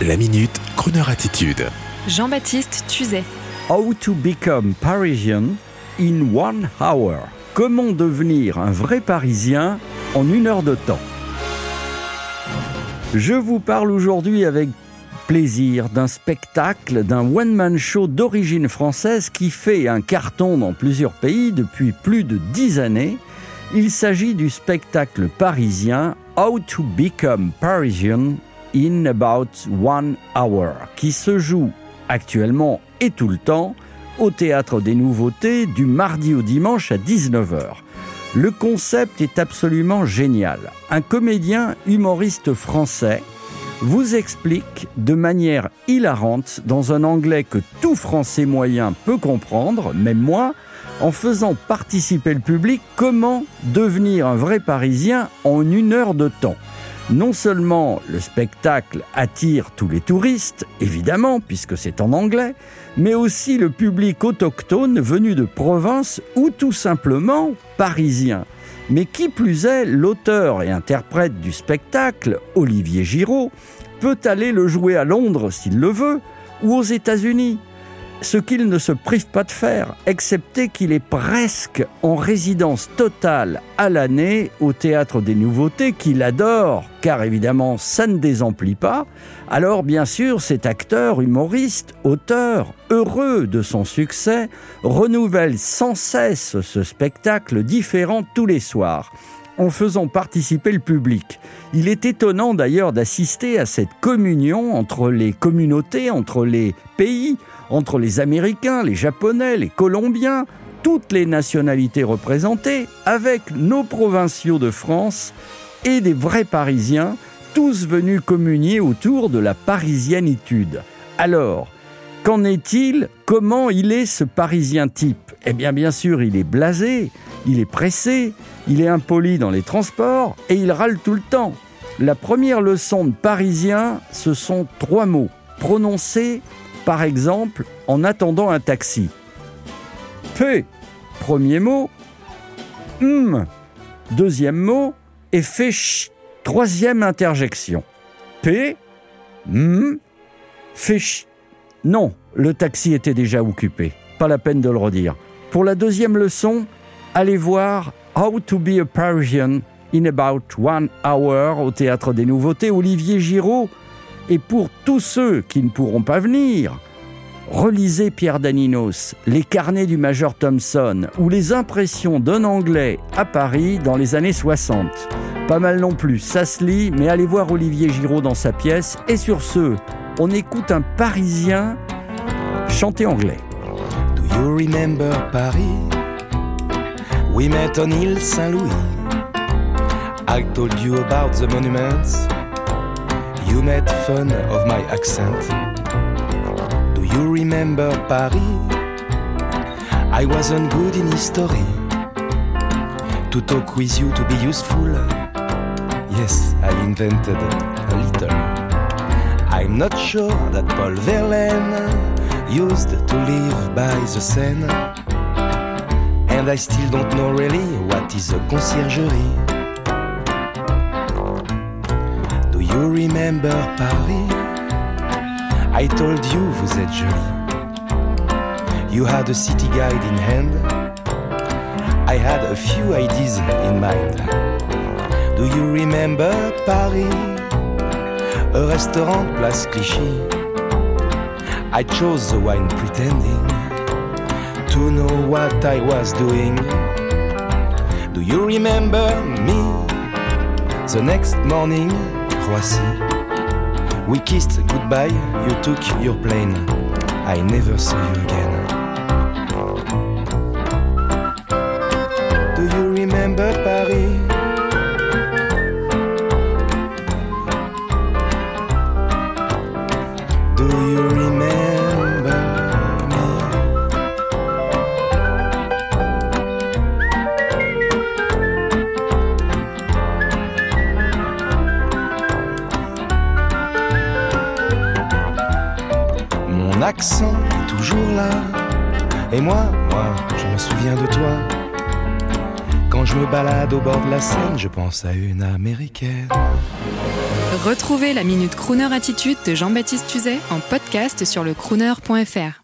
La minute, Kroneur attitude. Jean-Baptiste Tuzet. How to become Parisian in one hour. Comment devenir un vrai Parisien en une heure de temps. Je vous parle aujourd'hui avec plaisir d'un spectacle, d'un one-man show d'origine française qui fait un carton dans plusieurs pays depuis plus de dix années. Il s'agit du spectacle parisien How to Become Parisian in About One Hour, qui se joue actuellement et tout le temps au Théâtre des Nouveautés du mardi au dimanche à 19h. Le concept est absolument génial. Un comédien humoriste français vous explique de manière hilarante, dans un anglais que tout français moyen peut comprendre, même moi, en faisant participer le public, comment devenir un vrai Parisien en une heure de temps. Non seulement le spectacle attire tous les touristes, évidemment, puisque c'est en anglais, mais aussi le public autochtone venu de province ou tout simplement parisien. Mais qui plus est, l'auteur et interprète du spectacle, Olivier Giraud, peut aller le jouer à Londres s'il le veut, ou aux États-Unis ce qu'il ne se prive pas de faire, excepté qu'il est presque en résidence totale à l'année au Théâtre des Nouveautés, qu'il adore, car évidemment ça ne désemplit pas. Alors bien sûr, cet acteur, humoriste, auteur, heureux de son succès, renouvelle sans cesse ce spectacle différent tous les soirs en faisant participer le public. Il est étonnant d'ailleurs d'assister à cette communion entre les communautés, entre les pays, entre les Américains, les Japonais, les Colombiens, toutes les nationalités représentées, avec nos provinciaux de France et des vrais Parisiens, tous venus communier autour de la parisianitude. Alors, qu'en est-il? Comment il est ce Parisien type? Eh bien, bien sûr, il est blasé, il est pressé, il est impoli dans les transports et il râle tout le temps. La première leçon de parisien, ce sont trois mots, prononcés par exemple en attendant un taxi. P, premier mot. M, deuxième mot. Et fait troisième interjection. P, M, fait Non, le taxi était déjà occupé. Pas la peine de le redire. Pour la deuxième leçon, allez voir How to be a Parisian in about one hour au Théâtre des Nouveautés, Olivier Giraud. Et pour tous ceux qui ne pourront pas venir, relisez Pierre Daninos, Les carnets du Major Thompson ou les impressions d'un Anglais à Paris dans les années 60. Pas mal non plus, ça se lit, mais allez voir Olivier Giraud dans sa pièce. Et sur ce, on écoute un Parisien chanter anglais. Do you remember Paris? We met on Île Saint-Louis. I told you about the monuments. You made fun of my accent. Do you remember Paris? I wasn't good in history. To talk with you to be useful. Yes, I invented a little. I'm not sure that Paul Verlaine used to live by the Seine. And I still don't know really what is a conciergerie? Do you remember Paris? I told you vous êtes jolie. You had a city guide in hand. I had a few ideas in mind. Do you remember Paris? A restaurant place Clichy. I chose the wine pretending to know what I was doing. Do you remember me? The next morning, Roissy. We kissed goodbye, you took your plane. I never saw you again. Do you remember Paris? Mon accent est toujours là. Et moi, moi, je me souviens de toi. Quand je me balade au bord de la Seine, je pense à une américaine. Retrouvez la Minute Crooner Attitude de Jean-Baptiste Tuzet en podcast sur le crooner.fr.